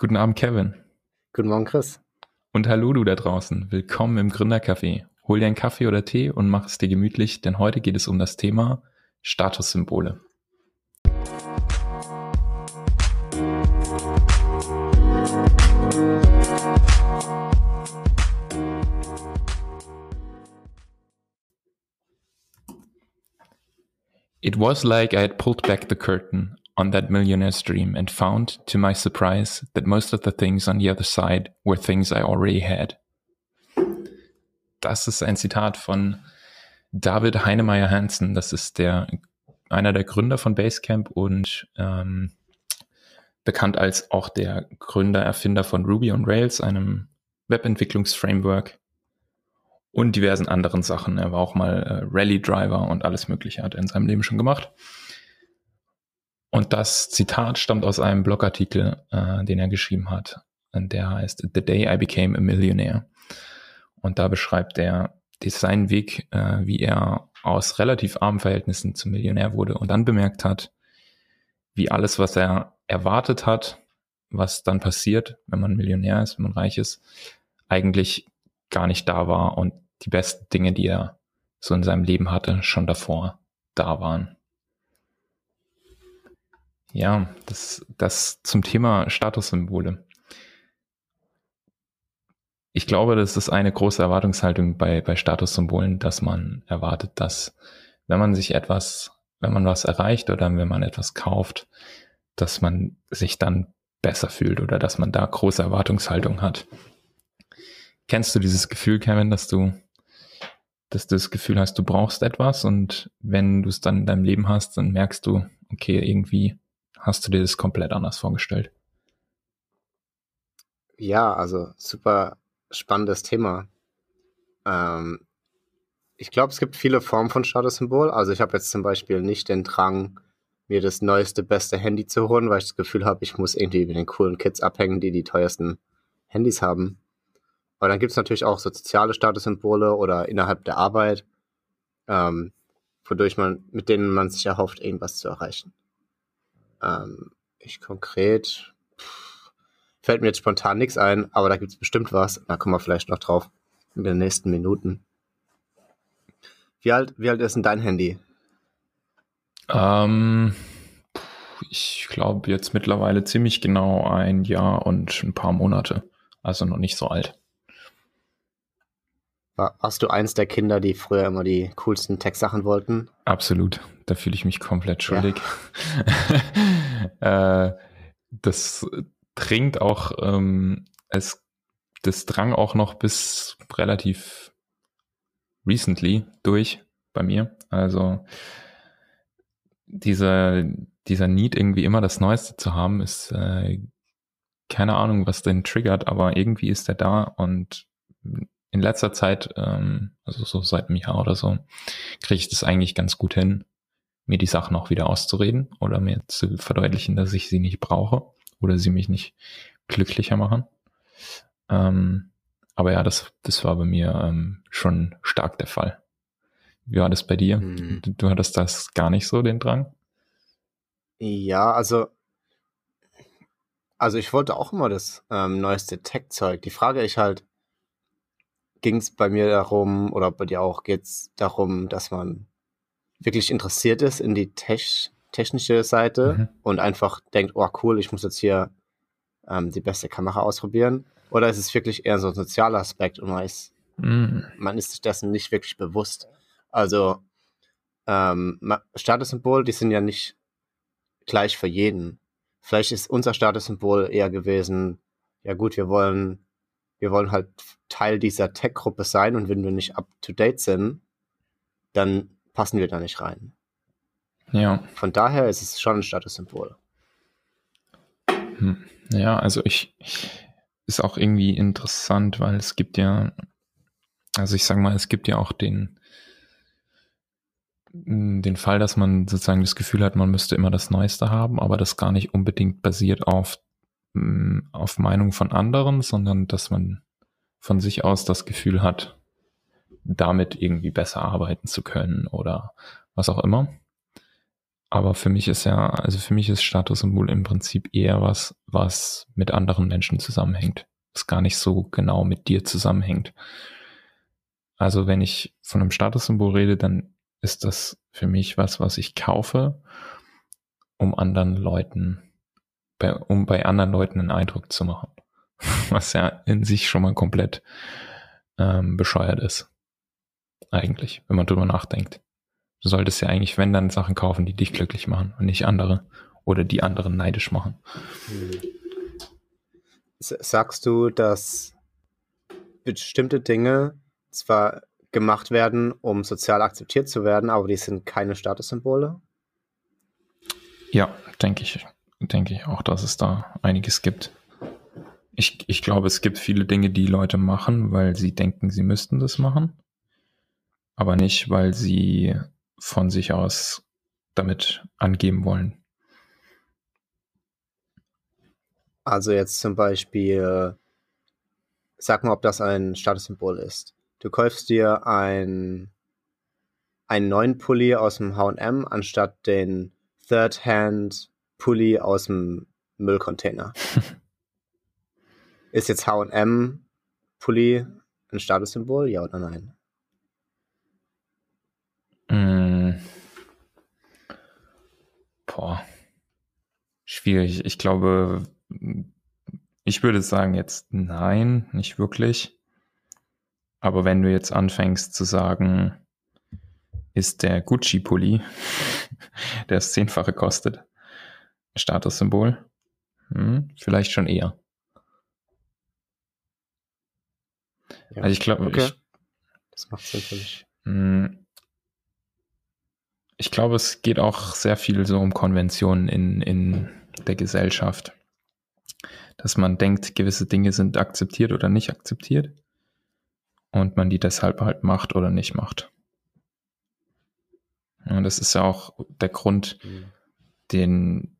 Guten Abend, Kevin. Guten Morgen, Chris. Und hallo du da draußen. Willkommen im Gründercafé. Hol dir einen Kaffee oder Tee und mach es dir gemütlich, denn heute geht es um das Thema Statussymbole. It was like I had pulled back the curtain on that millionaire's dream and found, to my surprise, that most of the things on the other side were things I already had. Das ist ein Zitat von David Heinemeier Hansen. Das ist der einer der Gründer von Basecamp und ähm, bekannt als auch der Gründer, Erfinder von Ruby on Rails, einem Webentwicklungsframework und diversen anderen Sachen. Er war auch mal äh, Rally-Driver und alles Mögliche hat er in seinem Leben schon gemacht. Und das Zitat stammt aus einem Blogartikel, äh, den er geschrieben hat. Der heißt The Day I Became a Millionaire. Und da beschreibt er seinen Weg, äh, wie er aus relativ armen Verhältnissen zum Millionär wurde und dann bemerkt hat, wie alles, was er erwartet hat, was dann passiert, wenn man Millionär ist, wenn man reich ist, eigentlich gar nicht da war und die besten Dinge, die er so in seinem Leben hatte, schon davor da waren. Ja, das, das zum Thema Statussymbole. Ich glaube, das ist eine große Erwartungshaltung bei, bei Statussymbolen, dass man erwartet, dass wenn man sich etwas, wenn man was erreicht oder wenn man etwas kauft, dass man sich dann besser fühlt oder dass man da große Erwartungshaltung hat. Kennst du dieses Gefühl, Kevin, dass du, dass du das Gefühl hast, du brauchst etwas und wenn du es dann in deinem Leben hast, dann merkst du, okay, irgendwie hast du dir das komplett anders vorgestellt? Ja, also super spannendes Thema. Ähm, ich glaube, es gibt viele Formen von Statussymbol. Also ich habe jetzt zum Beispiel nicht den Drang, mir das neueste, beste Handy zu holen, weil ich das Gefühl habe, ich muss irgendwie mit den coolen Kids abhängen, die die teuersten Handys haben. Aber dann gibt es natürlich auch so soziale Statussymbole oder innerhalb der Arbeit, ähm, wodurch man, mit denen man sich erhofft, irgendwas zu erreichen. Ähm, ich konkret, pff, fällt mir jetzt spontan nichts ein, aber da gibt es bestimmt was. Da kommen wir vielleicht noch drauf in den nächsten Minuten. Wie alt, wie alt ist denn dein Handy? Ähm, ich glaube jetzt mittlerweile ziemlich genau ein Jahr und ein paar Monate. Also noch nicht so alt. Warst du eins der Kinder, die früher immer die coolsten Tech-Sachen wollten? Absolut. Da fühle ich mich komplett schuldig. Ja. äh, das dringt auch, ähm, es, das drang auch noch bis relativ recently durch bei mir. Also dieser, dieser Need, irgendwie immer das Neueste zu haben, ist äh, keine Ahnung, was den triggert, aber irgendwie ist er da und in letzter Zeit, ähm, also so seit einem Jahr oder so, kriege ich das eigentlich ganz gut hin, mir die Sachen auch wieder auszureden oder mir zu verdeutlichen, dass ich sie nicht brauche oder sie mich nicht glücklicher machen. Ähm, aber ja, das, das war bei mir ähm, schon stark der Fall. Wie war das bei dir? Hm. Du, du, hattest das gar nicht so, den Drang? Ja, also, also ich wollte auch immer das ähm, neueste Tech-Zeug. Die Frage ist halt, ging es bei mir darum, oder bei dir auch, geht es darum, dass man wirklich interessiert ist in die Tech, technische Seite mhm. und einfach denkt, oh cool, ich muss jetzt hier ähm, die beste Kamera ausprobieren? Oder ist es wirklich eher so ein sozialer Aspekt und man ist, mhm. man ist sich dessen nicht wirklich bewusst? Also ähm, Statussymbol, die sind ja nicht gleich für jeden. Vielleicht ist unser Statussymbol eher gewesen, ja gut, wir wollen wir wollen halt Teil dieser Tech-Gruppe sein und wenn wir nicht up-to-date sind, dann passen wir da nicht rein. Ja. Von daher ist es schon ein Statussymbol. Hm. Ja, also ich ist auch irgendwie interessant, weil es gibt ja, also ich sage mal, es gibt ja auch den den Fall, dass man sozusagen das Gefühl hat, man müsste immer das Neueste haben, aber das gar nicht unbedingt basiert auf Mm, auf Meinung von anderen, sondern dass man von sich aus das Gefühl hat, damit irgendwie besser arbeiten zu können oder was auch immer. Aber für mich ist ja, also für mich ist Statussymbol im Prinzip eher was, was mit anderen Menschen zusammenhängt. Was gar nicht so genau mit dir zusammenhängt. Also wenn ich von einem Statussymbol rede, dann ist das für mich was, was ich kaufe, um anderen Leuten, bei, um bei anderen Leuten einen Eindruck zu machen. Was ja in sich schon mal komplett ähm, bescheuert ist. Eigentlich, wenn man drüber nachdenkt. Du solltest ja eigentlich, wenn dann Sachen kaufen, die dich glücklich machen und nicht andere oder die anderen neidisch machen. Sagst du, dass bestimmte Dinge zwar gemacht werden, um sozial akzeptiert zu werden, aber die sind keine Statussymbole? Ja, denke ich, denke ich auch, dass es da einiges gibt. Ich, ich glaube, es gibt viele Dinge, die Leute machen, weil sie denken, sie müssten das machen, aber nicht, weil sie von sich aus damit angeben wollen. Also jetzt zum Beispiel, sag mal, ob das ein Statussymbol ist. Du kaufst dir ein, einen neuen Pulli aus dem H&M anstatt den Third-Hand-Pulli aus dem Müllcontainer. ist jetzt H&M Pulli ein Statussymbol, ja oder nein? Boah. Schwierig. Ich glaube, ich würde sagen jetzt nein, nicht wirklich. Aber wenn du jetzt anfängst zu sagen, ist der Gucci-Pulli, der das Zehnfache kostet, Statussymbol, hm, vielleicht schon eher. Ja, also ich glaube, okay. das macht Sinn für mich. Ich glaube, es geht auch sehr viel so um Konventionen in, in der Gesellschaft. Dass man denkt, gewisse Dinge sind akzeptiert oder nicht akzeptiert und man die deshalb halt macht oder nicht macht. Und das ist ja auch der Grund, mhm. den,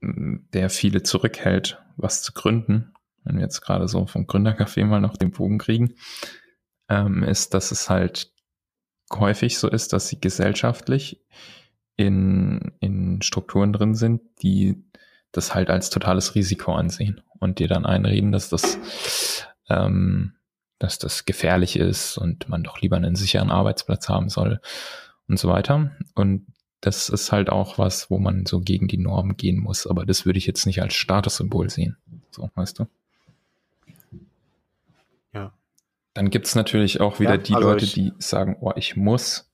der viele zurückhält, was zu gründen. Wenn wir jetzt gerade so vom Gründercafé mal noch den Bogen kriegen, ähm, ist, dass es halt häufig so ist, dass sie gesellschaftlich in, in Strukturen drin sind, die das halt als totales Risiko ansehen und dir dann einreden, dass das, ähm, dass das gefährlich ist und man doch lieber einen sicheren Arbeitsplatz haben soll und so weiter. Und das ist halt auch was, wo man so gegen die Norm gehen muss. Aber das würde ich jetzt nicht als Statussymbol sehen. So, weißt du? Dann gibt es natürlich auch wieder ja, die also Leute, die sagen, oh, ich muss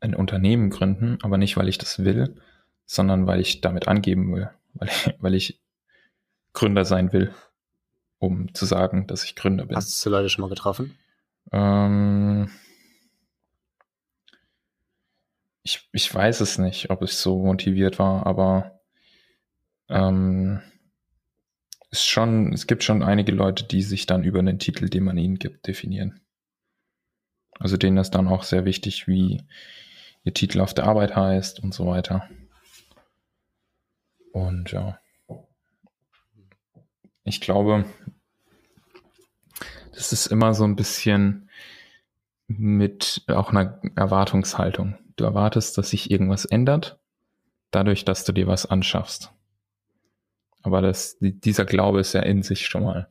ein Unternehmen gründen, aber nicht, weil ich das will, sondern weil ich damit angeben will, weil ich, weil ich Gründer sein will, um zu sagen, dass ich Gründer bin. Hast du Leute schon mal getroffen? Ähm, ich, ich weiß es nicht, ob ich so motiviert war, aber ähm, ist schon, es gibt schon einige Leute, die sich dann über den Titel, den man ihnen gibt, definieren. Also denen ist dann auch sehr wichtig, wie ihr Titel auf der Arbeit heißt und so weiter. Und ja. Ich glaube, das ist immer so ein bisschen mit auch einer Erwartungshaltung. Du erwartest, dass sich irgendwas ändert, dadurch, dass du dir was anschaffst. Aber das, dieser Glaube ist ja in sich schon mal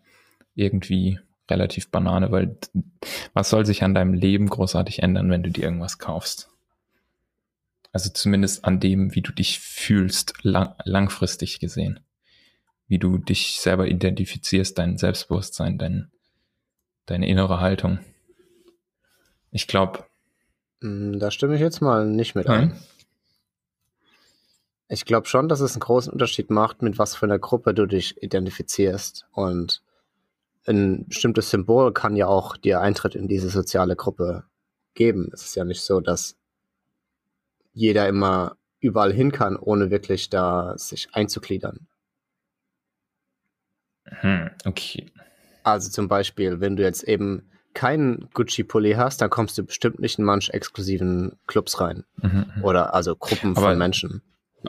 irgendwie relativ Banane, weil was soll sich an deinem Leben großartig ändern, wenn du dir irgendwas kaufst? Also zumindest an dem, wie du dich fühlst, lang, langfristig gesehen. Wie du dich selber identifizierst, dein Selbstbewusstsein, dein, deine innere Haltung. Ich glaube. Hm, da stimme ich jetzt mal nicht mit ein. Ich glaube schon, dass es einen großen Unterschied macht, mit was für einer Gruppe du dich identifizierst. Und ein bestimmtes Symbol kann ja auch dir Eintritt in diese soziale Gruppe geben. Es ist ja nicht so, dass jeder immer überall hin kann, ohne wirklich da sich einzugliedern. Hm, okay. Also zum Beispiel, wenn du jetzt eben keinen Gucci-Pulli hast, dann kommst du bestimmt nicht in manche exklusiven Clubs rein. Mhm, mhm. Oder also Gruppen Aber von Menschen.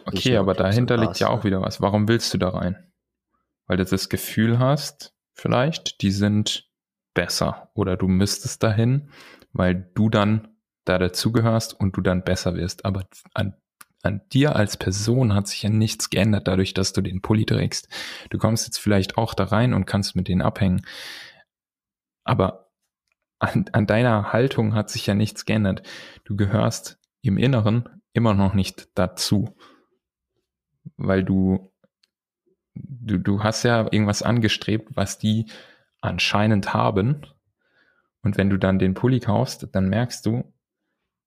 Okay, aber dahinter liegt ja auch wieder was. Warum willst du da rein? Weil du das Gefühl hast, vielleicht, die sind besser oder du müsstest dahin, weil du dann da dazugehörst und du dann besser wirst. Aber an, an dir als Person hat sich ja nichts geändert dadurch, dass du den Pulli trägst. Du kommst jetzt vielleicht auch da rein und kannst mit denen abhängen. Aber an, an deiner Haltung hat sich ja nichts geändert. Du gehörst im Inneren immer noch nicht dazu. Weil du, du, du hast ja irgendwas angestrebt, was die anscheinend haben. Und wenn du dann den Pulli kaufst, dann merkst du,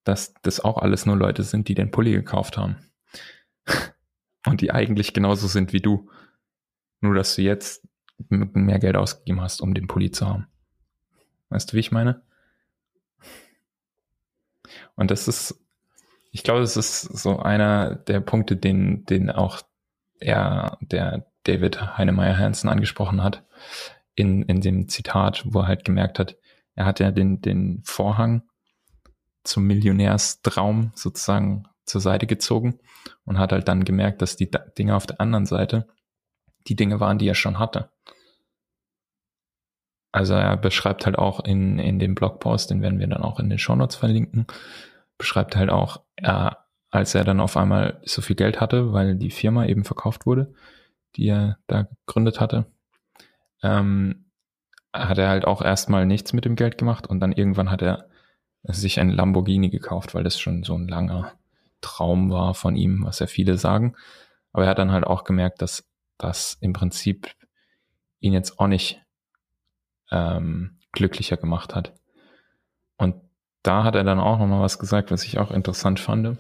dass das auch alles nur Leute sind, die den Pulli gekauft haben. Und die eigentlich genauso sind wie du. Nur, dass du jetzt mehr Geld ausgegeben hast, um den Pulli zu haben. Weißt du, wie ich meine? Und das ist, ich glaube, das ist so einer der Punkte, den, den auch er, der David Heinemeier Hansen angesprochen hat, in, in dem Zitat, wo er halt gemerkt hat, er hat ja den, den Vorhang zum Millionärstraum sozusagen zur Seite gezogen und hat halt dann gemerkt, dass die Dinge auf der anderen Seite die Dinge waren, die er schon hatte. Also er beschreibt halt auch in, in dem Blogpost, den werden wir dann auch in den Shownotes verlinken, beschreibt halt auch, er, als er dann auf einmal so viel Geld hatte, weil die Firma eben verkauft wurde, die er da gegründet hatte, ähm, hat er halt auch erstmal nichts mit dem Geld gemacht und dann irgendwann hat er sich ein Lamborghini gekauft, weil das schon so ein langer Traum war von ihm, was ja viele sagen. Aber er hat dann halt auch gemerkt, dass das im Prinzip ihn jetzt auch nicht ähm, glücklicher gemacht hat. Und da hat er dann auch nochmal was gesagt, was ich auch interessant fand.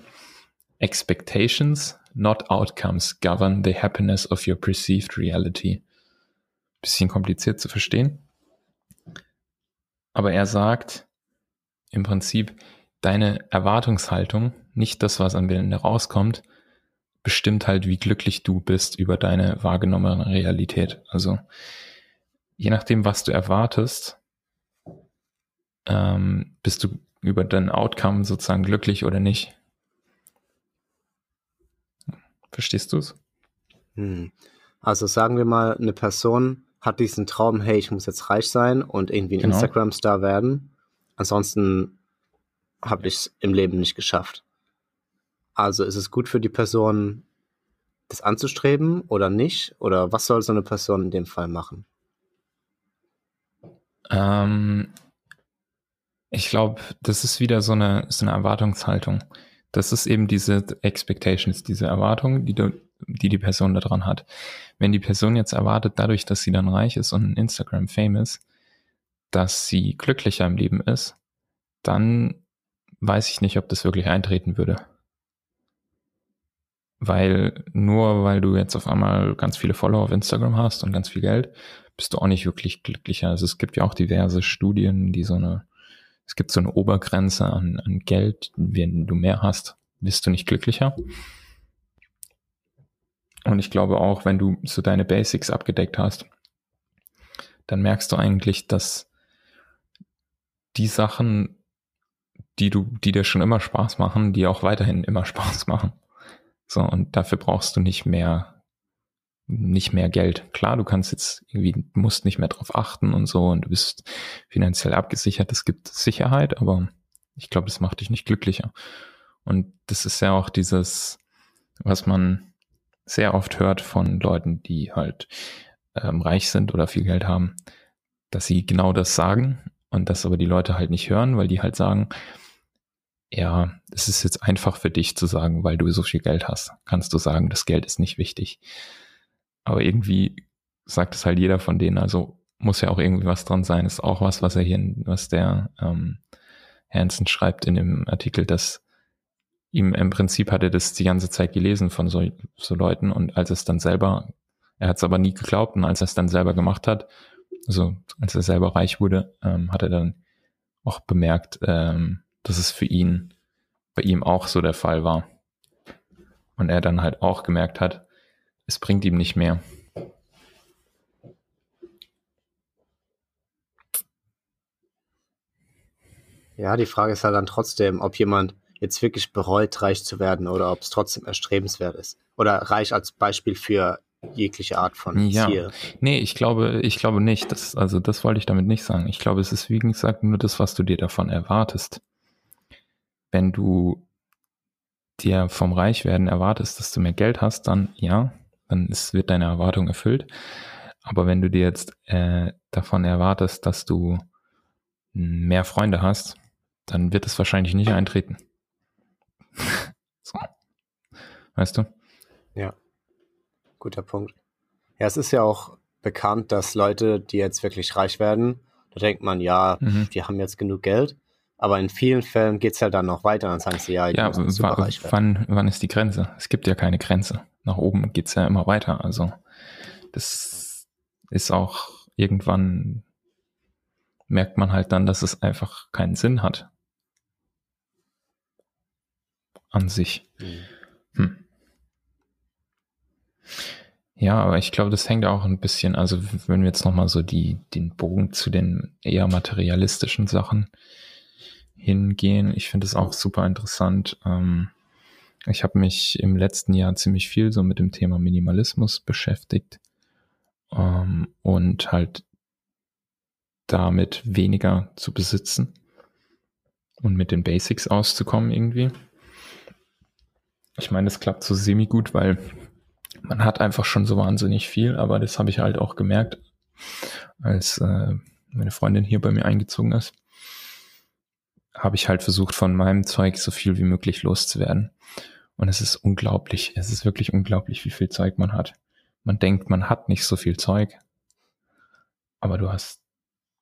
Expectations, not outcomes, govern the happiness of your perceived reality. Bisschen kompliziert zu verstehen. Aber er sagt, im Prinzip deine Erwartungshaltung, nicht das, was am Ende rauskommt, bestimmt halt, wie glücklich du bist über deine wahrgenommene Realität. Also je nachdem, was du erwartest, ähm, bist du über dein Outcome sozusagen glücklich oder nicht. Verstehst du es? Hm. Also sagen wir mal, eine Person hat diesen Traum, hey, ich muss jetzt reich sein und irgendwie ein genau. Instagram-Star werden. Ansonsten habe ich es im Leben nicht geschafft. Also ist es gut für die Person, das anzustreben oder nicht? Oder was soll so eine Person in dem Fall machen? Ähm, ich glaube, das ist wieder so eine, so eine Erwartungshaltung. Das ist eben diese Expectations, diese Erwartung, die, du, die die Person daran hat. Wenn die Person jetzt erwartet, dadurch, dass sie dann reich ist und Instagram famous, dass sie glücklicher im Leben ist, dann weiß ich nicht, ob das wirklich eintreten würde. Weil nur weil du jetzt auf einmal ganz viele Follower auf Instagram hast und ganz viel Geld, bist du auch nicht wirklich glücklicher. Also es gibt ja auch diverse Studien, die so eine, es gibt so eine Obergrenze an, an Geld, wenn du mehr hast, bist du nicht glücklicher. Und ich glaube auch, wenn du so deine Basics abgedeckt hast, dann merkst du eigentlich, dass die Sachen, die du, die dir schon immer Spaß machen, die auch weiterhin immer Spaß machen. So, und dafür brauchst du nicht mehr, nicht mehr Geld. Klar, du kannst jetzt irgendwie, musst nicht mehr drauf achten und so und du bist finanziell abgesichert. Es gibt Sicherheit, aber ich glaube, das macht dich nicht glücklicher. Und das ist ja auch dieses, was man sehr oft hört von Leuten, die halt ähm, reich sind oder viel Geld haben, dass sie genau das sagen und das aber die Leute halt nicht hören, weil die halt sagen, ja, es ist jetzt einfach für dich zu sagen, weil du so viel Geld hast, kannst du sagen, das Geld ist nicht wichtig. Aber irgendwie sagt es halt jeder von denen, also muss ja auch irgendwie was dran sein. Ist auch was, was er hier, was der ähm, Hansen schreibt in dem Artikel, dass ihm im Prinzip hat er das die ganze Zeit gelesen von so, so Leuten und als es dann selber, er hat es aber nie geglaubt und als er es dann selber gemacht hat, also als er selber reich wurde, ähm, hat er dann auch bemerkt, ähm, dass es für ihn, bei ihm auch so der Fall war. Und er dann halt auch gemerkt hat, es bringt ihm nicht mehr. Ja, die Frage ist halt dann trotzdem, ob jemand jetzt wirklich bereut, reich zu werden oder ob es trotzdem erstrebenswert ist. Oder reich als Beispiel für jegliche Art von ja. Ziel. Nee, ich glaube, ich glaube nicht. Das, also das wollte ich damit nicht sagen. Ich glaube, es ist wie gesagt nur das, was du dir davon erwartest. Wenn du dir vom Reichwerden erwartest, dass du mehr Geld hast, dann ja, dann ist, wird deine Erwartung erfüllt. Aber wenn du dir jetzt äh, davon erwartest, dass du mehr Freunde hast, dann wird es wahrscheinlich nicht eintreten. so. Weißt du? Ja, guter Punkt. Ja, es ist ja auch bekannt, dass Leute, die jetzt wirklich reich werden, da denkt man, ja, mhm. die haben jetzt genug Geld. Aber in vielen Fällen geht es ja dann noch weiter, dann sagen sie, ja, ja wann, wann ist die Grenze? Es gibt ja keine Grenze. Nach oben geht es ja immer weiter. Also das ist auch irgendwann merkt man halt dann, dass es einfach keinen Sinn hat. An sich. Mhm. Hm. Ja, aber ich glaube, das hängt auch ein bisschen, also wenn wir jetzt nochmal so die, den Bogen zu den eher materialistischen Sachen hingehen, ich finde es auch super interessant. Ähm, ich habe mich im letzten Jahr ziemlich viel so mit dem Thema Minimalismus beschäftigt ähm, und halt damit weniger zu besitzen und mit den Basics auszukommen irgendwie. Ich meine, das klappt so semi gut, weil man hat einfach schon so wahnsinnig viel, aber das habe ich halt auch gemerkt, als äh, meine Freundin hier bei mir eingezogen ist, habe ich halt versucht, von meinem Zeug so viel wie möglich loszuwerden. Und es ist unglaublich, es ist wirklich unglaublich, wie viel Zeug man hat. Man denkt, man hat nicht so viel Zeug, aber du hast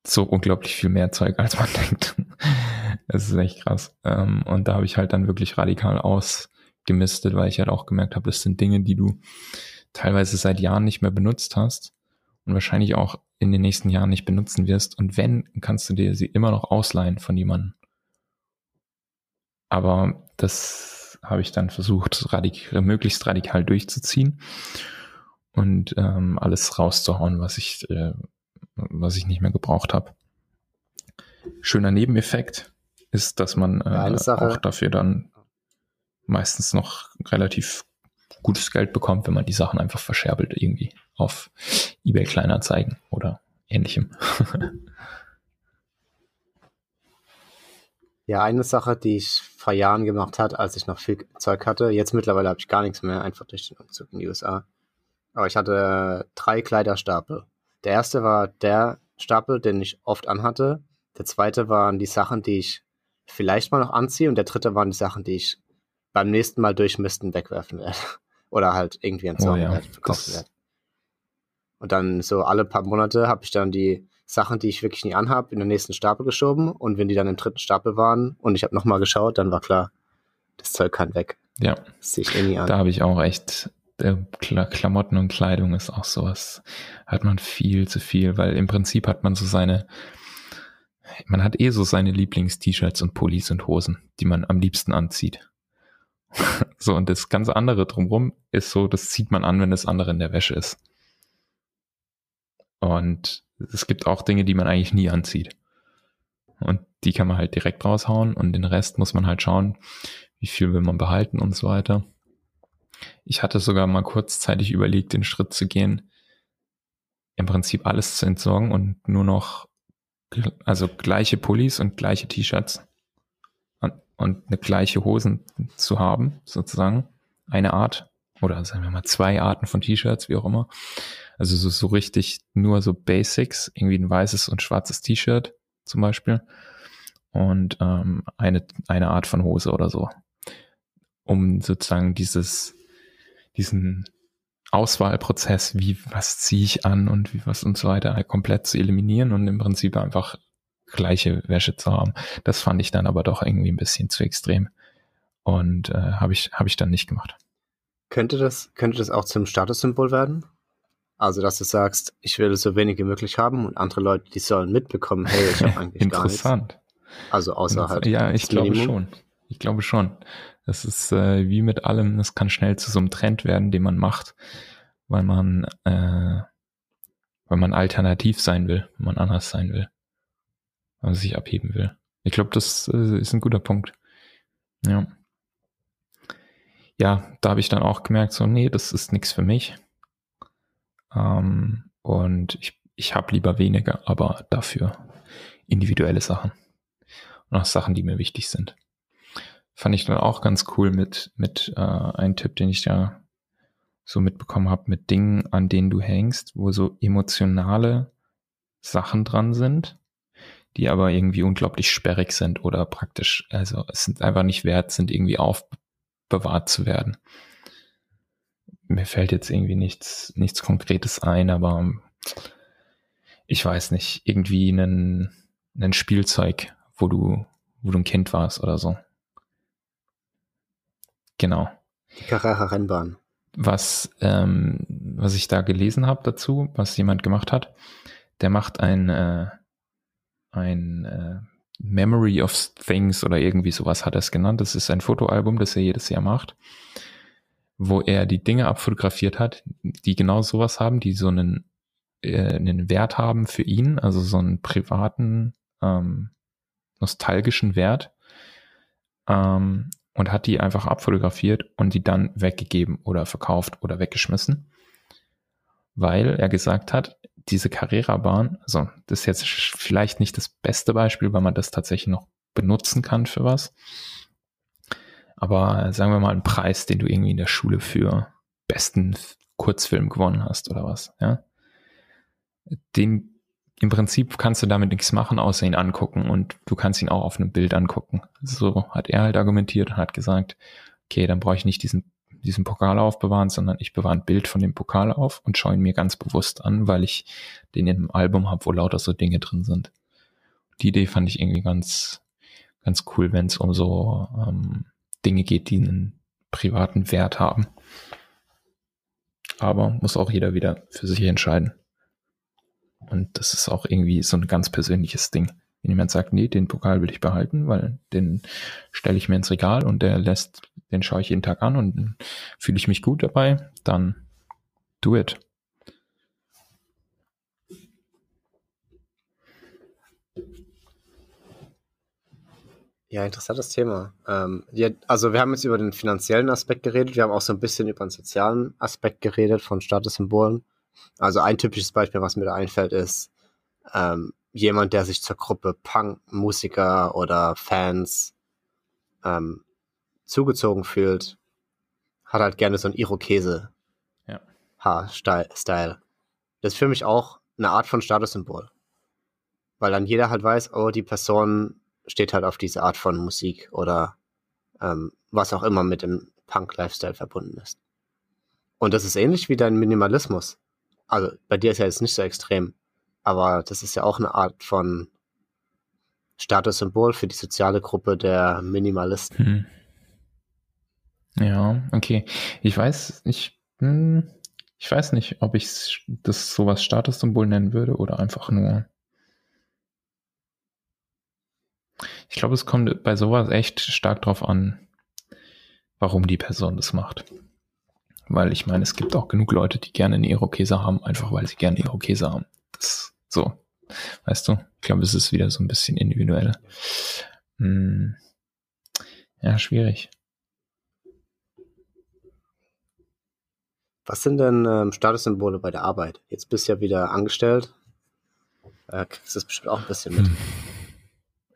so unglaublich viel mehr Zeug, als man denkt. Es ist echt krass. Ähm, und da habe ich halt dann wirklich radikal ausgemistet, weil ich halt auch gemerkt habe, das sind Dinge, die du teilweise seit Jahren nicht mehr benutzt hast und wahrscheinlich auch in den nächsten Jahren nicht benutzen wirst. Und wenn, kannst du dir sie immer noch ausleihen von jemandem. Aber das habe ich dann versucht, radik möglichst radikal durchzuziehen und ähm, alles rauszuhauen, was ich äh, was ich nicht mehr gebraucht habe. Schöner Nebeneffekt ist, dass man äh, auch dafür dann meistens noch relativ gutes Geld bekommt, wenn man die Sachen einfach verscherbelt irgendwie auf eBay Kleinanzeigen oder ähnlichem. ja, eine Sache, die ich vor Jahren gemacht hat, als ich noch viel Zeug hatte. Jetzt mittlerweile habe ich gar nichts mehr, einfach durch den Umzug in die USA. Aber ich hatte drei Kleiderstapel. Der erste war der Stapel, den ich oft anhatte. Der zweite waren die Sachen, die ich vielleicht mal noch anziehe. Und der dritte waren die Sachen, die ich beim nächsten Mal durchmisten wegwerfen werde. Oder halt irgendwie entsorgen oh, ja. werde, verkaufen werde. Und dann so alle paar Monate habe ich dann die Sachen, die ich wirklich nie anhabe, in den nächsten Stapel geschoben. Und wenn die dann im dritten Stapel waren und ich habe nochmal geschaut, dann war klar, das Zeug kann weg. Ja. Das sehe ich eh nie an. Da habe ich auch echt äh, Klamotten und Kleidung ist auch sowas, hat man viel zu viel, weil im Prinzip hat man so seine, man hat eh so seine Lieblings-T-Shirts und Pullis und Hosen, die man am liebsten anzieht. so, und das ganze andere drumrum ist so, das zieht man an, wenn das andere in der Wäsche ist. Und es gibt auch Dinge, die man eigentlich nie anzieht. Und die kann man halt direkt raushauen und den Rest muss man halt schauen, wie viel will man behalten und so weiter. Ich hatte sogar mal kurzzeitig überlegt, den Schritt zu gehen, im Prinzip alles zu entsorgen und nur noch, also gleiche Pullis und gleiche T-Shirts und eine gleiche Hosen zu haben, sozusagen. Eine Art oder sagen wir mal zwei Arten von T-Shirts, wie auch immer. Also so, so richtig nur so Basics, irgendwie ein weißes und schwarzes T-Shirt zum Beispiel und ähm, eine, eine Art von Hose oder so, um sozusagen dieses diesen Auswahlprozess, wie, was ziehe ich an und wie was und so weiter, halt komplett zu eliminieren und im Prinzip einfach gleiche Wäsche zu haben. Das fand ich dann aber doch irgendwie ein bisschen zu extrem. Und äh, habe ich, hab ich dann nicht gemacht. Könnte das, könnte das auch zum Statussymbol werden? Also, dass du sagst, ich will so wenig wie möglich haben und andere Leute, die sollen mitbekommen, hey, ich habe eigentlich gar nichts. Interessant. Also außerhalb. Ja, ich glaube Minimum. schon. Ich glaube schon. Das ist äh, wie mit allem, es kann schnell zu so einem Trend werden, den man macht, weil man, äh, weil man alternativ sein will, wenn man anders sein will, weil man sich abheben will. Ich glaube, das äh, ist ein guter Punkt. Ja. Ja, da habe ich dann auch gemerkt, so, nee, das ist nichts für mich. Ähm, und ich, ich habe lieber weniger, aber dafür individuelle Sachen. Und auch Sachen, die mir wichtig sind. fand ich dann auch ganz cool mit, mit äh, einem Tipp, den ich da so mitbekommen habe, mit Dingen, an denen du hängst, wo so emotionale Sachen dran sind, die aber irgendwie unglaublich sperrig sind oder praktisch, also es sind einfach nicht wert, sind irgendwie aufbewahrt zu werden. Mir fällt jetzt irgendwie nichts, nichts Konkretes ein, aber ich weiß nicht, irgendwie ein, ein Spielzeug, wo du, wo du ein Kind warst oder so. Genau. Die Carrera-Rennbahn. Was, ähm, was ich da gelesen habe dazu, was jemand gemacht hat, der macht ein, äh, ein äh, Memory of Things oder irgendwie sowas hat er es genannt. Das ist ein Fotoalbum, das er jedes Jahr macht, wo er die Dinge abfotografiert hat, die genau sowas haben, die so einen, äh, einen Wert haben für ihn, also so einen privaten, ähm, nostalgischen Wert. Ähm, und hat die einfach abfotografiert und die dann weggegeben oder verkauft oder weggeschmissen, weil er gesagt hat, diese Carrera-Bahn, also das ist jetzt vielleicht nicht das beste Beispiel, weil man das tatsächlich noch benutzen kann für was, aber sagen wir mal einen Preis, den du irgendwie in der Schule für besten Kurzfilm gewonnen hast oder was, ja, den im Prinzip kannst du damit nichts machen, außer ihn angucken und du kannst ihn auch auf einem Bild angucken. So hat er halt argumentiert und hat gesagt, okay, dann brauche ich nicht diesen, diesen Pokal aufbewahren, sondern ich bewahre ein Bild von dem Pokal auf und schaue ihn mir ganz bewusst an, weil ich den in einem Album habe, wo lauter so Dinge drin sind. Die Idee fand ich irgendwie ganz, ganz cool, wenn es um so ähm, Dinge geht, die einen privaten Wert haben. Aber muss auch jeder wieder für sich entscheiden. Und das ist auch irgendwie so ein ganz persönliches Ding. Wenn jemand sagt, nee, den Pokal will ich behalten, weil den stelle ich mir ins Regal und der lässt, den schaue ich jeden Tag an und fühle ich mich gut dabei, dann do it. Ja, interessantes Thema. Ähm, ja, also wir haben jetzt über den finanziellen Aspekt geredet, wir haben auch so ein bisschen über den sozialen Aspekt geredet von Statussymbolen. Also ein typisches Beispiel, was mir da einfällt, ist ähm, jemand, der sich zur Gruppe Punk-Musiker oder Fans ähm, zugezogen fühlt, hat halt gerne so ein Irokese ja. Haar-Style. Das ist für mich auch eine Art von Statussymbol. Weil dann jeder halt weiß, oh, die Person steht halt auf diese Art von Musik oder ähm, was auch immer mit dem Punk-Lifestyle verbunden ist. Und das ist ähnlich wie dein Minimalismus also bei dir ist ja jetzt nicht so extrem, aber das ist ja auch eine Art von Statussymbol für die soziale Gruppe der Minimalisten. Hm. Ja, okay. Ich weiß, ich, hm, ich weiß nicht, ob ich das sowas Statussymbol nennen würde oder einfach nur. Ich glaube, es kommt bei sowas echt stark drauf an, warum die Person das macht. Weil ich meine, es gibt auch genug Leute, die gerne einen Irokese haben, einfach weil sie gerne Irokese haben. Das so. Weißt du? Ich glaube, es ist wieder so ein bisschen individuell. Hm. Ja, schwierig. Was sind denn ähm, Statussymbole bei der Arbeit? Jetzt bist du ja wieder angestellt. Äh, kriegst du das bestimmt auch ein bisschen mit. Hm.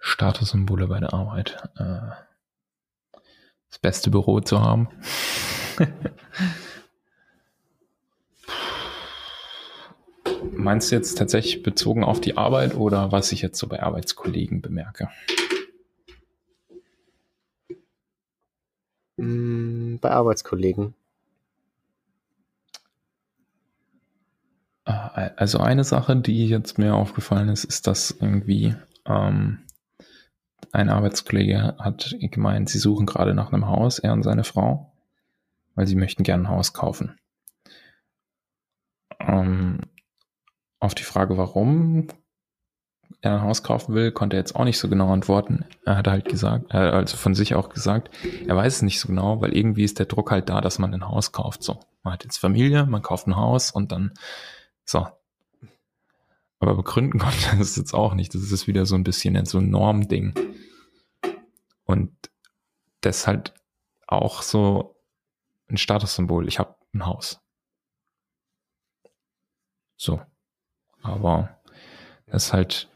Statussymbole bei der Arbeit. Äh, das beste Büro zu haben. Meinst du jetzt tatsächlich bezogen auf die Arbeit oder was ich jetzt so bei Arbeitskollegen bemerke? Mm, bei Arbeitskollegen. Ah, also eine Sache, die jetzt mir aufgefallen ist, ist, dass irgendwie ähm, ein Arbeitskollege hat gemeint, sie suchen gerade nach einem Haus, er und seine Frau, weil sie möchten gerne ein Haus kaufen. Ähm, auf die Frage, warum er ein Haus kaufen will, konnte er jetzt auch nicht so genau antworten. Er hat halt gesagt, hat also von sich auch gesagt, er weiß es nicht so genau, weil irgendwie ist der Druck halt da, dass man ein Haus kauft. So, man hat jetzt Familie, man kauft ein Haus und dann so. Aber begründen konnte das jetzt auch nicht. Das ist wieder so ein bisschen so ein Normding. Und das ist halt auch so ein Statussymbol. Ich habe ein Haus. So. Aber es ist halt.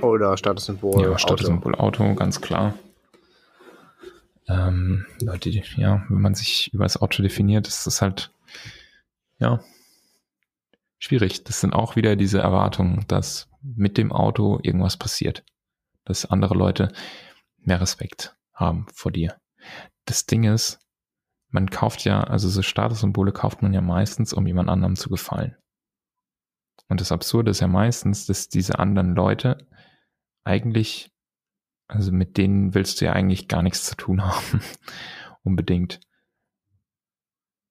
Oder Statussymbol. Ja, Statussymbol Auto. Auto, ganz klar. ähm, Leute, ja, wenn man sich über das Auto definiert, ist das halt, ja, schwierig. Das sind auch wieder diese Erwartungen, dass mit dem Auto irgendwas passiert. Dass andere Leute mehr Respekt haben vor dir. Das Ding ist, man kauft ja, also so Statussymbole kauft man ja meistens, um jemand anderem zu gefallen. Und das Absurde ist ja meistens, dass diese anderen Leute eigentlich, also mit denen willst du ja eigentlich gar nichts zu tun haben. Unbedingt.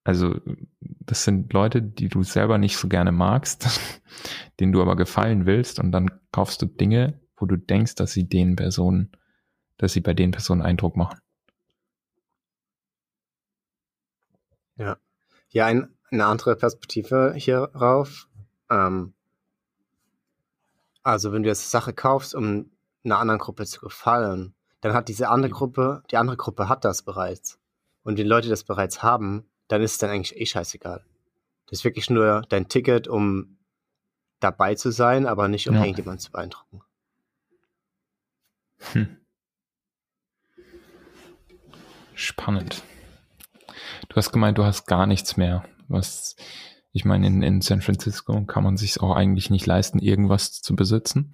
Also, das sind Leute, die du selber nicht so gerne magst, denen du aber gefallen willst und dann kaufst du Dinge, wo du denkst, dass sie den Personen, dass sie bei den Personen Eindruck machen. Ja. Ja, ein, eine andere Perspektive hierauf. Ähm, also, wenn du jetzt Sache kaufst, um einer anderen Gruppe zu gefallen, dann hat diese andere Gruppe, die andere Gruppe hat das bereits. Und die Leute, die das bereits haben, dann ist es dann eigentlich eh scheißegal. Das ist wirklich nur dein Ticket, um dabei zu sein, aber nicht um ja. irgendjemanden zu beeindrucken. Hm. Spannend. Du hast gemeint, du hast gar nichts mehr. Was, ich meine, in, in San Francisco kann man sich auch eigentlich nicht leisten, irgendwas zu besitzen,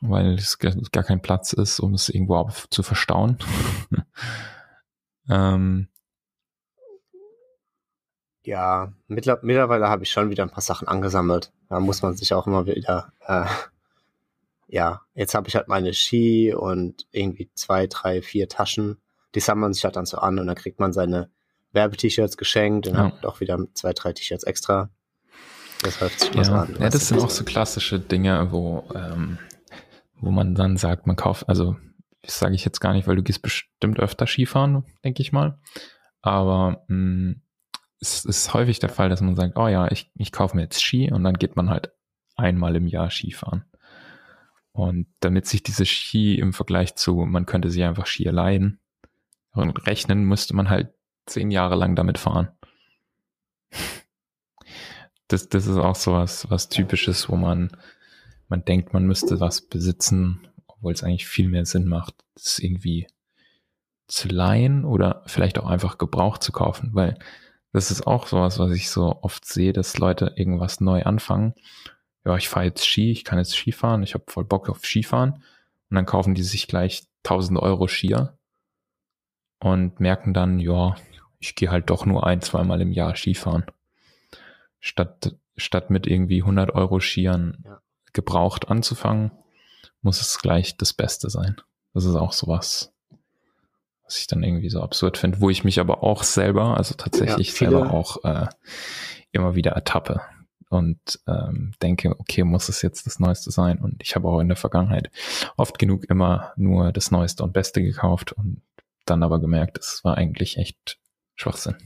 weil es gar, kein Platz ist, um es irgendwo zu verstauen. ähm, ja, mittlerweile habe ich schon wieder ein paar Sachen angesammelt. Da muss man sich auch immer wieder, äh, ja, jetzt habe ich halt meine Ski und irgendwie zwei, drei, vier Taschen. Die sammelt sich halt dann so an und dann kriegt man seine Werbe-T-Shirts geschenkt und ja. hat auch wieder zwei, drei T-Shirts extra. Das häuft sich ja. so an. Ja, das sind auch so klassische Dinge, wo, ähm, wo man dann sagt, man kauft, also das sage ich jetzt gar nicht, weil du gehst bestimmt öfter Skifahren, denke ich mal. Aber mh, mm, es ist häufig der Fall, dass man sagt, oh ja, ich, ich kaufe mir jetzt Ski und dann geht man halt einmal im Jahr Skifahren. Und damit sich diese Ski im Vergleich zu, man könnte sich einfach Ski leihen, rechnen, müsste man halt zehn Jahre lang damit fahren. Das, das ist auch so was, was typisches, wo man, man denkt, man müsste was besitzen, obwohl es eigentlich viel mehr Sinn macht, das irgendwie zu leihen oder vielleicht auch einfach Gebrauch zu kaufen, weil das ist auch sowas, was ich so oft sehe, dass Leute irgendwas neu anfangen. Ja, ich fahre jetzt Ski, ich kann jetzt Skifahren, ich habe voll Bock auf Skifahren. Und dann kaufen die sich gleich 1000 Euro Skier und merken dann, ja, ich gehe halt doch nur ein, zweimal im Jahr Skifahren. Statt, statt mit irgendwie 100 Euro Skiern ja. gebraucht anzufangen, muss es gleich das Beste sein. Das ist auch sowas, was ich dann irgendwie so absurd finde, wo ich mich aber auch selber, also tatsächlich ja, selber auch äh, immer wieder ertappe und ähm, denke, okay, muss es jetzt das Neueste sein? Und ich habe auch in der Vergangenheit oft genug immer nur das Neueste und Beste gekauft und dann aber gemerkt, es war eigentlich echt Schwachsinn.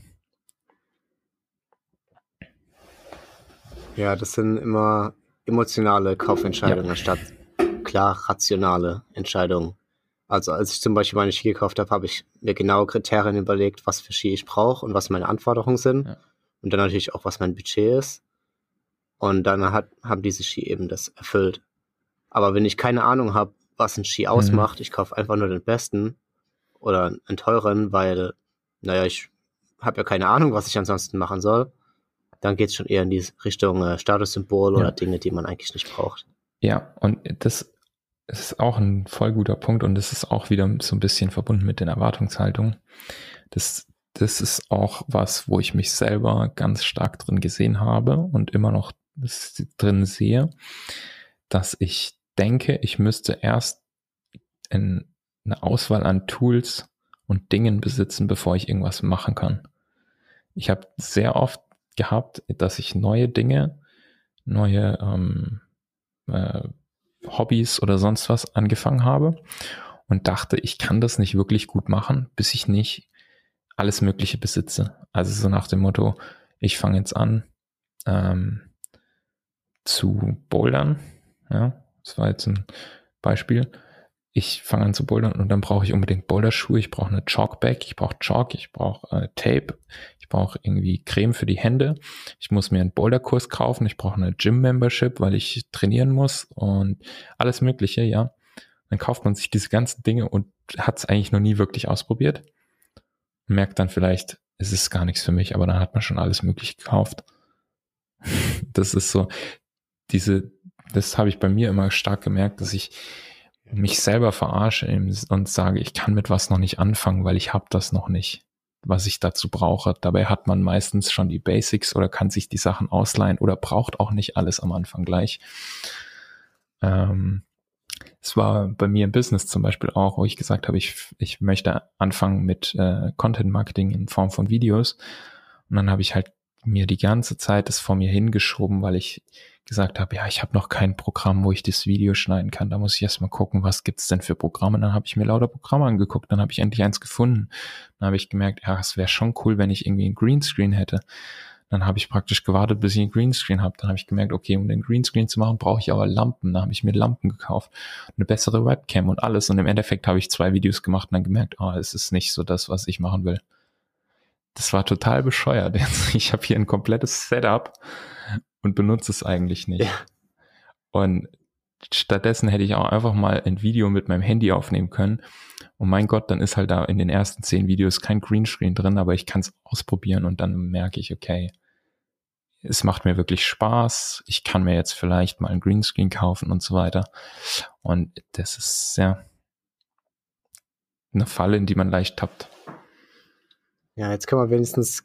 Ja, das sind immer emotionale Kaufentscheidungen ja. statt klar rationale Entscheidungen. Also als ich zum Beispiel meine Ski gekauft habe, habe ich mir genau Kriterien überlegt, was für Ski ich brauche und was meine Anforderungen sind. Ja. Und dann natürlich auch, was mein Budget ist. Und dann hat, haben diese Ski eben das erfüllt. Aber wenn ich keine Ahnung habe, was ein Ski ausmacht, mhm. ich kaufe einfach nur den besten oder einen teuren, weil, naja, ich habe ja keine Ahnung, was ich ansonsten machen soll, dann geht es schon eher in die Richtung äh, Statussymbol ja. oder Dinge, die man eigentlich nicht braucht. Ja, und das es ist auch ein voll guter Punkt und es ist auch wieder so ein bisschen verbunden mit den Erwartungshaltungen. Das, das ist auch was, wo ich mich selber ganz stark drin gesehen habe und immer noch drin sehe, dass ich denke, ich müsste erst in eine Auswahl an Tools und Dingen besitzen, bevor ich irgendwas machen kann. Ich habe sehr oft gehabt, dass ich neue Dinge, neue ähm, äh, Hobbys oder sonst was angefangen habe und dachte, ich kann das nicht wirklich gut machen, bis ich nicht alles Mögliche besitze. Also so nach dem Motto, ich fange jetzt an ähm, zu bouldern. Ja, das war jetzt ein Beispiel ich fange an zu bouldern und dann brauche ich unbedingt Boulderschuhe, ich brauche eine Chalkback, ich brauche Chalk, ich brauche äh, Tape, brauche irgendwie Creme für die Hände, ich muss mir einen Boulderkurs kaufen, ich brauche eine Gym-Membership, weil ich trainieren muss und alles Mögliche, ja. Dann kauft man sich diese ganzen Dinge und hat es eigentlich noch nie wirklich ausprobiert. merkt dann vielleicht, es ist gar nichts für mich, aber dann hat man schon alles Mögliche gekauft. das ist so, diese, das habe ich bei mir immer stark gemerkt, dass ich mich selber verarsche und sage, ich kann mit was noch nicht anfangen, weil ich habe das noch nicht, was ich dazu brauche. Dabei hat man meistens schon die Basics oder kann sich die Sachen ausleihen oder braucht auch nicht alles am Anfang gleich. Ähm, es war bei mir im Business zum Beispiel auch, wo ich gesagt habe, ich, ich möchte anfangen mit äh, Content Marketing in Form von Videos. Und dann habe ich halt mir die ganze Zeit das vor mir hingeschoben, weil ich gesagt habe, ja, ich habe noch kein Programm, wo ich das Video schneiden kann. Da muss ich erstmal gucken, was gibt's denn für Programme. Dann habe ich mir lauter Programme angeguckt, dann habe ich endlich eins gefunden. Dann habe ich gemerkt, ja, es wäre schon cool, wenn ich irgendwie ein Greenscreen hätte. Dann habe ich praktisch gewartet, bis ich einen Greenscreen habe. Dann habe ich gemerkt, okay, um den Greenscreen zu machen, brauche ich aber Lampen. Dann habe ich mir Lampen gekauft, eine bessere Webcam und alles. Und im Endeffekt habe ich zwei Videos gemacht und dann gemerkt, oh, es ist nicht so das, was ich machen will. Das war total bescheuert. Ich habe hier ein komplettes Setup und benutze es eigentlich nicht. Ja. Und stattdessen hätte ich auch einfach mal ein Video mit meinem Handy aufnehmen können. Und mein Gott, dann ist halt da in den ersten zehn Videos kein Greenscreen drin, aber ich kann es ausprobieren und dann merke ich, okay, es macht mir wirklich Spaß. Ich kann mir jetzt vielleicht mal ein Greenscreen kaufen und so weiter. Und das ist ja eine Falle, in die man leicht tappt. Ja, jetzt kann man wenigstens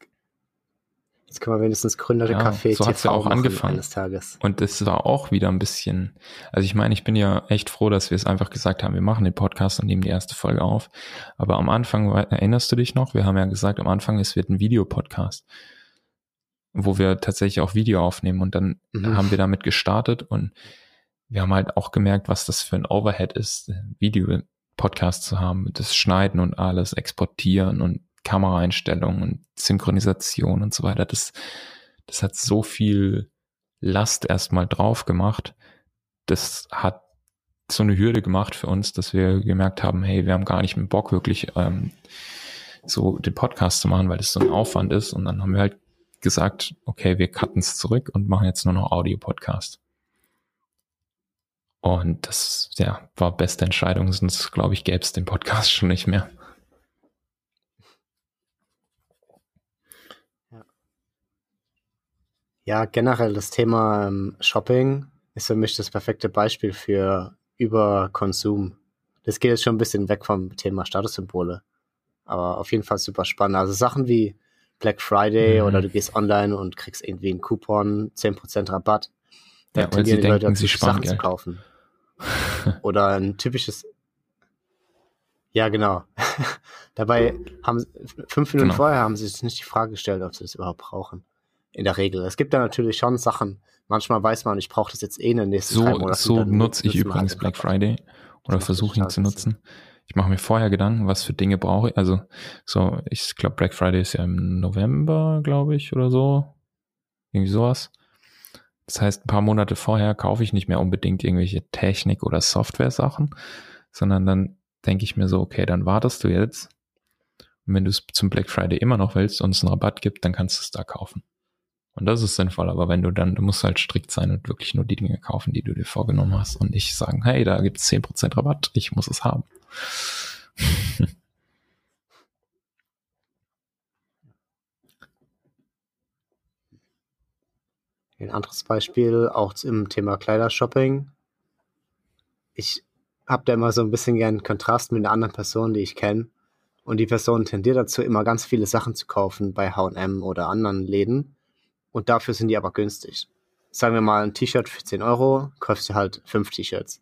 Jetzt können wir wenigstens Gründer der ja, Café so hat's ja auch angefangen. eines Tages. Und das war auch wieder ein bisschen, also ich meine, ich bin ja echt froh, dass wir es einfach gesagt haben, wir machen den Podcast und nehmen die erste Folge auf. Aber am Anfang, erinnerst du dich noch? Wir haben ja gesagt, am Anfang, es wird ein Videopodcast, wo wir tatsächlich auch Video aufnehmen und dann mhm. haben wir damit gestartet und wir haben halt auch gemerkt, was das für ein Overhead ist, Video-Podcast zu haben, das Schneiden und alles, exportieren und Kameraeinstellungen und Synchronisation und so weiter. Das, das hat so viel Last erstmal drauf gemacht. Das hat so eine Hürde gemacht für uns, dass wir gemerkt haben, hey, wir haben gar nicht mehr Bock, wirklich ähm, so den Podcast zu machen, weil das so ein Aufwand ist. Und dann haben wir halt gesagt, okay, wir cutten es zurück und machen jetzt nur noch Audio-Podcast. Und das ja, war beste Entscheidung, sonst glaube ich, gäbe es den Podcast schon nicht mehr. Ja, generell das Thema ähm, Shopping ist für mich das perfekte Beispiel für Überkonsum. Das geht jetzt schon ein bisschen weg vom Thema Statussymbole. Aber auf jeden Fall super spannend. Also Sachen wie Black Friday mhm. oder du gehst online und kriegst irgendwie einen Coupon, 10% Rabatt. Da ja, sie die Leute sie Sachen Geld. zu kaufen. oder ein typisches ja, genau. Dabei haben fünf Minuten genau. vorher haben sie sich nicht die Frage gestellt, ob sie das überhaupt brauchen in der Regel. Es gibt da natürlich schon Sachen. Manchmal weiß man, ich brauche das jetzt eh in den nächsten so, drei Monaten. So nutze ich übrigens halt Black Friday oder versuche ihn zu nutzen. Ich mache mir vorher Gedanken, was für Dinge brauche ich. Also so, ich glaube, Black Friday ist ja im November, glaube ich, oder so. Irgendwie sowas. Das heißt, ein paar Monate vorher kaufe ich nicht mehr unbedingt irgendwelche Technik- oder Software-Sachen, sondern dann denke ich mir so, okay, dann wartest du jetzt. Und wenn du es zum Black Friday immer noch willst und es einen Rabatt gibt, dann kannst du es da kaufen. Und das ist sinnvoll, aber wenn du dann, du musst halt strikt sein und wirklich nur die Dinge kaufen, die du dir vorgenommen hast und nicht sagen, hey, da gibt's zehn Prozent Rabatt, ich muss es haben. Ein anderes Beispiel, auch im Thema Kleidershopping. Ich habe da immer so ein bisschen gern Kontrast mit einer anderen Person, die ich kenne. Und die Person tendiert dazu, immer ganz viele Sachen zu kaufen bei HM oder anderen Läden und dafür sind die aber günstig. Sagen wir mal, ein T-Shirt für 10 Euro kaufst du halt 5 T-Shirts.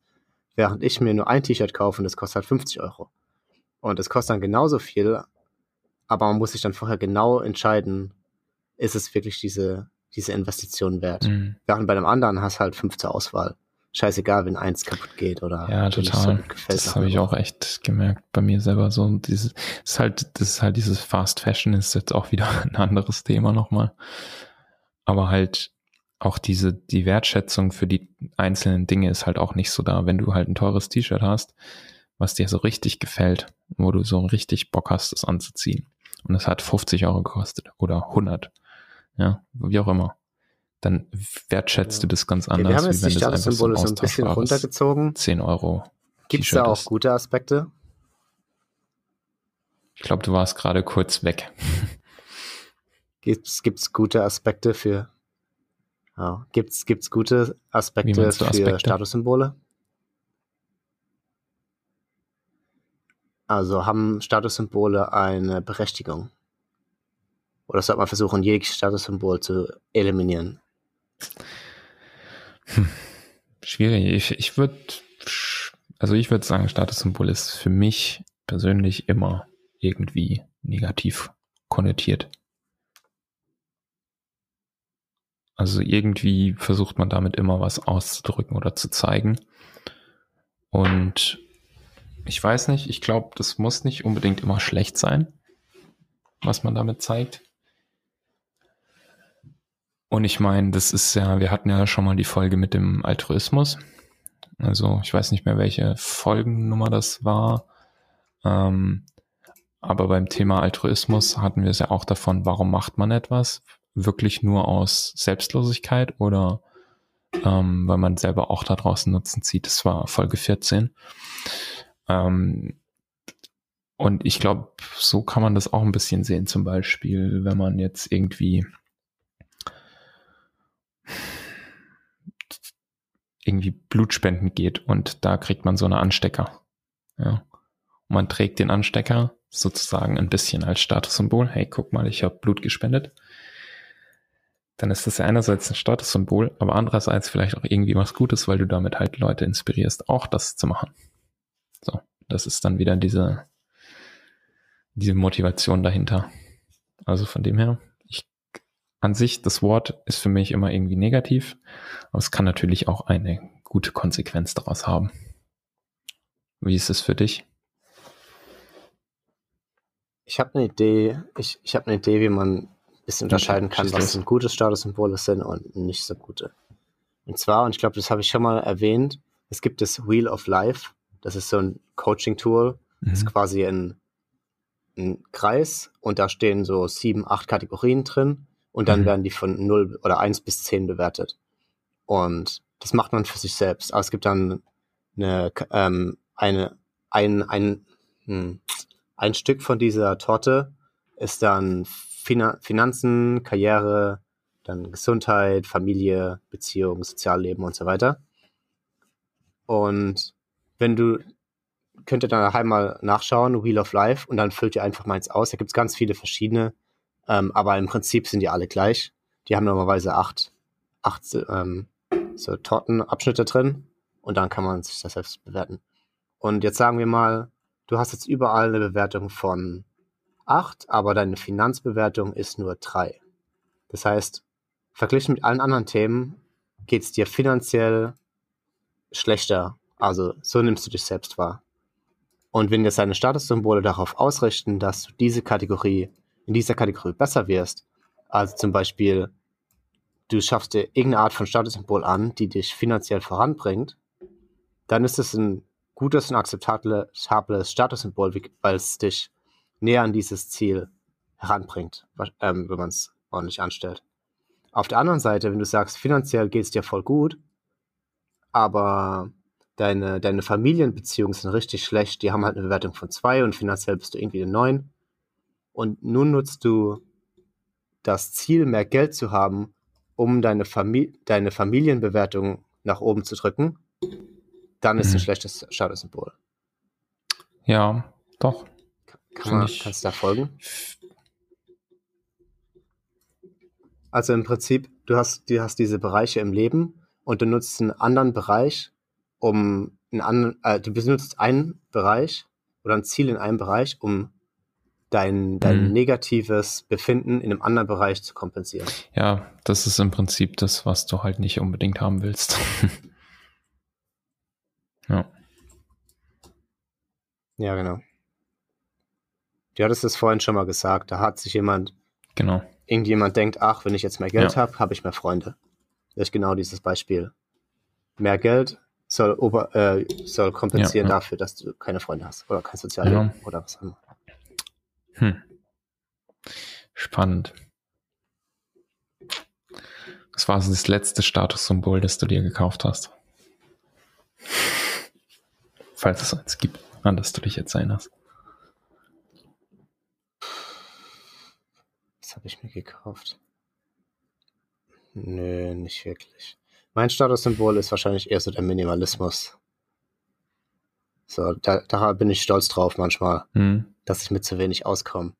Während ich mir nur ein T-Shirt kaufe und das kostet halt 50 Euro. Und es kostet dann genauso viel, aber man muss sich dann vorher genau entscheiden, ist es wirklich diese, diese Investition wert. Mhm. Während bei einem anderen hast du halt fünf zur Auswahl. Scheißegal, wenn eins kaputt geht oder ja total. So das habe ich auch echt gemerkt bei mir selber. So dieses ist halt das ist halt dieses Fast Fashion ist jetzt auch wieder ein anderes Thema nochmal aber halt auch diese, die Wertschätzung für die einzelnen Dinge ist halt auch nicht so da. Wenn du halt ein teures T-Shirt hast, was dir so richtig gefällt, wo du so richtig Bock hast, es anzuziehen. Und es hat 50 Euro gekostet oder 100. Ja, wie auch immer. Dann wertschätzt ja. du das ganz anders. Okay, wir haben jetzt die Statussymbole so ein bisschen runtergezogen. 10 Euro. Gibt es da auch gute Aspekte? Ich glaube, du warst gerade kurz weg. Gibt's, gibt's gute Aspekte für, ja, gibt's, gibt's gute Aspekte für Aspekte? Statussymbole? Also haben Statussymbole eine Berechtigung? Oder sollte man versuchen, jedes Statussymbol zu eliminieren? Hm. Schwierig. Ich, ich würde, also ich würde sagen, Statussymbol ist für mich persönlich immer irgendwie negativ konnotiert. Also irgendwie versucht man damit immer was auszudrücken oder zu zeigen. Und ich weiß nicht, ich glaube, das muss nicht unbedingt immer schlecht sein, was man damit zeigt. Und ich meine, das ist ja, wir hatten ja schon mal die Folge mit dem Altruismus. Also ich weiß nicht mehr, welche Folgennummer das war. Ähm, aber beim Thema Altruismus hatten wir es ja auch davon, warum macht man etwas? Wirklich nur aus Selbstlosigkeit oder ähm, weil man selber auch da draußen Nutzen zieht? Das war Folge 14. Ähm, und ich glaube, so kann man das auch ein bisschen sehen. Zum Beispiel, wenn man jetzt irgendwie irgendwie Blutspenden geht und da kriegt man so eine Anstecker. Ja. Und man trägt den Anstecker sozusagen ein bisschen als Statussymbol. Hey, guck mal, ich habe Blut gespendet. Dann ist das ja einerseits ein Statussymbol, aber andererseits vielleicht auch irgendwie was Gutes, weil du damit halt Leute inspirierst, auch das zu machen. So, das ist dann wieder diese, diese Motivation dahinter. Also von dem her, an sich, das Wort ist für mich immer irgendwie negativ, aber es kann natürlich auch eine gute Konsequenz daraus haben. Wie ist es für dich? Ich habe eine Idee, ich, ich habe eine Idee, wie man bisschen unterscheiden kann, was ein gutes Statussymbol sind und nicht so gute. Und zwar, und ich glaube, das habe ich schon mal erwähnt, es gibt das Wheel of Life. Das ist so ein Coaching-Tool. Mhm. Das ist quasi ein, ein Kreis und da stehen so sieben, acht Kategorien drin und dann mhm. werden die von 0 oder 1 bis 10 bewertet. Und das macht man für sich selbst. Aber es gibt dann eine, ähm, eine, ein, ein, hm, ein Stück von dieser Torte ist dann Finan Finanzen, Karriere, dann Gesundheit, Familie, Beziehung, Sozialleben und so weiter. Und wenn du, könnt ihr dann daheim mal nachschauen, Wheel of Life, und dann füllt ihr einfach meins aus. Da gibt es ganz viele verschiedene. Ähm, aber im Prinzip sind die alle gleich. Die haben normalerweise acht, acht ähm, so Tortenabschnitte drin und dann kann man sich das selbst bewerten. Und jetzt sagen wir mal, du hast jetzt überall eine Bewertung von acht, aber deine Finanzbewertung ist nur drei. Das heißt, verglichen mit allen anderen Themen geht es dir finanziell schlechter. Also so nimmst du dich selbst wahr. Und wenn jetzt deine Statussymbole darauf ausrichten, dass du diese Kategorie in dieser Kategorie besser wirst, also zum Beispiel du schaffst dir irgendeine Art von Statussymbol an, die dich finanziell voranbringt, dann ist es ein gutes und akzeptables Statussymbol, weil es dich näher an dieses Ziel heranbringt, ähm, wenn man es ordentlich anstellt. Auf der anderen Seite, wenn du sagst, finanziell geht es dir voll gut, aber deine, deine Familienbeziehungen sind richtig schlecht, die haben halt eine Bewertung von zwei und finanziell bist du irgendwie eine 9, und nun nutzt du das Ziel, mehr Geld zu haben, um deine, Famili deine Familienbewertung nach oben zu drücken, dann ist mhm. ein schlechtes Statussymbol. Ja, doch. Kann man, kannst du da folgen? Also im Prinzip, du hast, du hast diese Bereiche im Leben und du nutzt einen anderen Bereich, um einen anderen, äh, du benutzt einen Bereich oder ein Ziel in einem Bereich, um dein, dein mhm. negatives Befinden in einem anderen Bereich zu kompensieren. Ja, das ist im Prinzip das, was du halt nicht unbedingt haben willst. ja. Ja, genau. Du hattest es vorhin schon mal gesagt, da hat sich jemand, genau. irgendjemand denkt, ach, wenn ich jetzt mehr Geld ja. habe, habe ich mehr Freunde. Das ist genau dieses Beispiel. Mehr Geld soll, ober, äh, soll kompensieren ja, ja. dafür, dass du keine Freunde hast oder kein Sozialleben oder was auch immer. Hm. Spannend. Was war das letzte Statussymbol, das du dir gekauft hast? Falls es eins gibt, an das du dich jetzt erinnerst. Habe ich mir gekauft? Nö, nicht wirklich. Mein Statussymbol ist wahrscheinlich eher so der Minimalismus. So, da, da bin ich stolz drauf manchmal, Hm. dass ich mit zu wenig auskomme.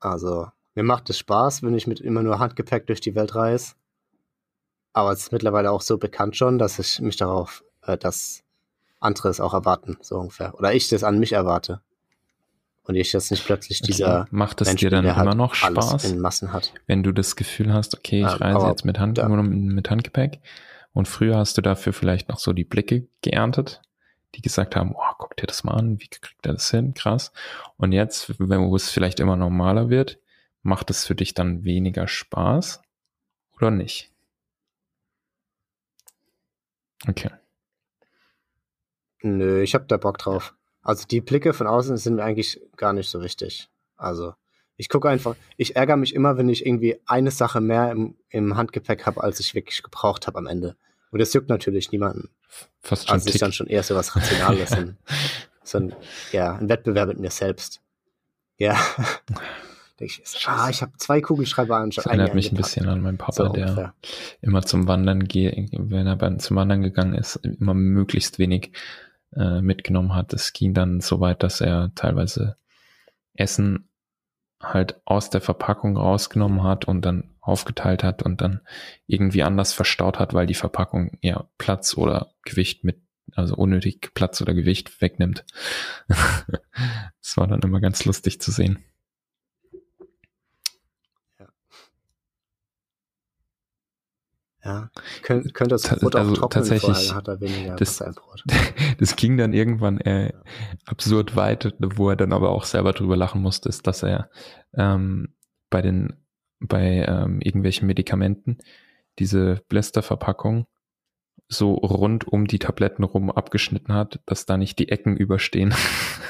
Also, mir macht es Spaß, wenn ich mit immer nur Handgepäck durch die Welt reise. Aber es ist mittlerweile auch so bekannt schon, dass ich mich darauf, äh, dass andere es auch erwarten, so ungefähr. Oder ich das an mich erwarte. Und ich jetzt nicht plötzlich dieser Okay. Macht es Mensch dir dann immer halt noch Spaß, in Massen hat. wenn du das Gefühl hast, okay, ich Ähm, reise jetzt mit, Hand, da- nur mit Handgepäck und früher hast du dafür vielleicht noch so die Blicke geerntet, die gesagt haben, wow, guck dir das mal an, wie kriegt er das hin, krass. Und jetzt, wenn wo es vielleicht immer normaler wird, macht es für dich dann weniger Spaß oder nicht? Okay. Nö, ich hab da Bock drauf. Also die Blicke von außen sind mir eigentlich gar nicht so wichtig. Also ich gucke einfach, ich ärgere mich immer, wenn ich irgendwie eine Sache mehr im, im Handgepäck habe, als ich wirklich gebraucht habe am Ende. Und das juckt natürlich niemanden. Fast schon Also ist Tick. dann schon eher so was Rationales. und so ein, ja, ein Wettbewerb mit mir selbst. Ja. Ich, ah, ich habe zwei Kugelschreiber an. Das erinnert mich ein bisschen an meinen Papa, so der ungefähr. immer zum Wandern gehe, wenn er beim, zum Wandern gegangen ist, immer möglichst wenig äh, mitgenommen hat. Es ging dann so weit, dass er teilweise Essen halt aus der Verpackung rausgenommen hat und dann aufgeteilt hat und dann irgendwie anders verstaut hat, weil die Verpackung ja Platz oder Gewicht mit, also unnötig Platz oder Gewicht wegnimmt. Das war dann immer ganz lustig zu sehen. Ja. Kön könnte das Brot auch also trocknen tatsächlich, hat er weniger das- Brot. Das ging dann irgendwann äh, absurd weit, wo er dann aber auch selber drüber lachen musste, ist, dass er ähm, bei den bei ähm, irgendwelchen Medikamenten diese Blisterverpackung so rund um die Tabletten rum abgeschnitten hat, dass da nicht die Ecken überstehen.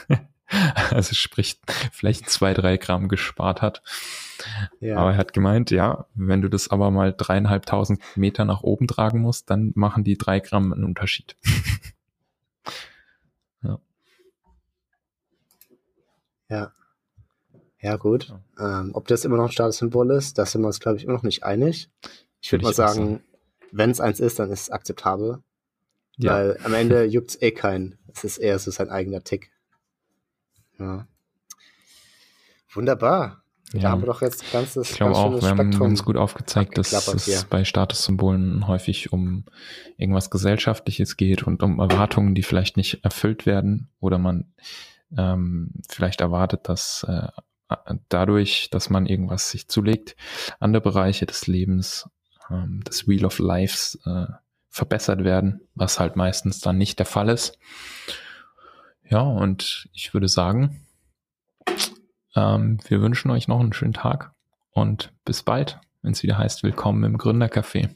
also sprich, vielleicht zwei, drei Gramm gespart hat. Ja. Aber er hat gemeint, ja, wenn du das aber mal dreieinhalbtausend Meter nach oben tragen musst, dann machen die drei Gramm einen Unterschied. Ja. Ja, gut. Ähm, ob das immer noch ein Statussymbol ist, da sind wir uns, glaube ich, immer noch nicht einig. Ich würde mal sagen, wenn es eins ist, dann ist es akzeptabel. Ja. Weil am Ende juckt es eh keinen. Es ist eher so sein eigener Tick. Ja. Wunderbar. Da Ja. haben wir doch jetzt ein ganzes Ich glaube ganz auch, wir haben Spektrum. ganz gut aufgezeigt, dass es hier. bei Statussymbolen häufig um irgendwas Gesellschaftliches geht und um Erwartungen, die vielleicht nicht erfüllt werden oder man ähm, vielleicht erwartet, dass äh, dadurch, dass man irgendwas sich zulegt, andere Bereiche des Lebens, ähm, des Wheel of Lives äh, verbessert werden, was halt meistens dann nicht der Fall ist. Ja, und ich würde sagen, ähm, wir wünschen euch noch einen schönen Tag und bis bald, wenn es wieder heißt, willkommen im Gründercafé.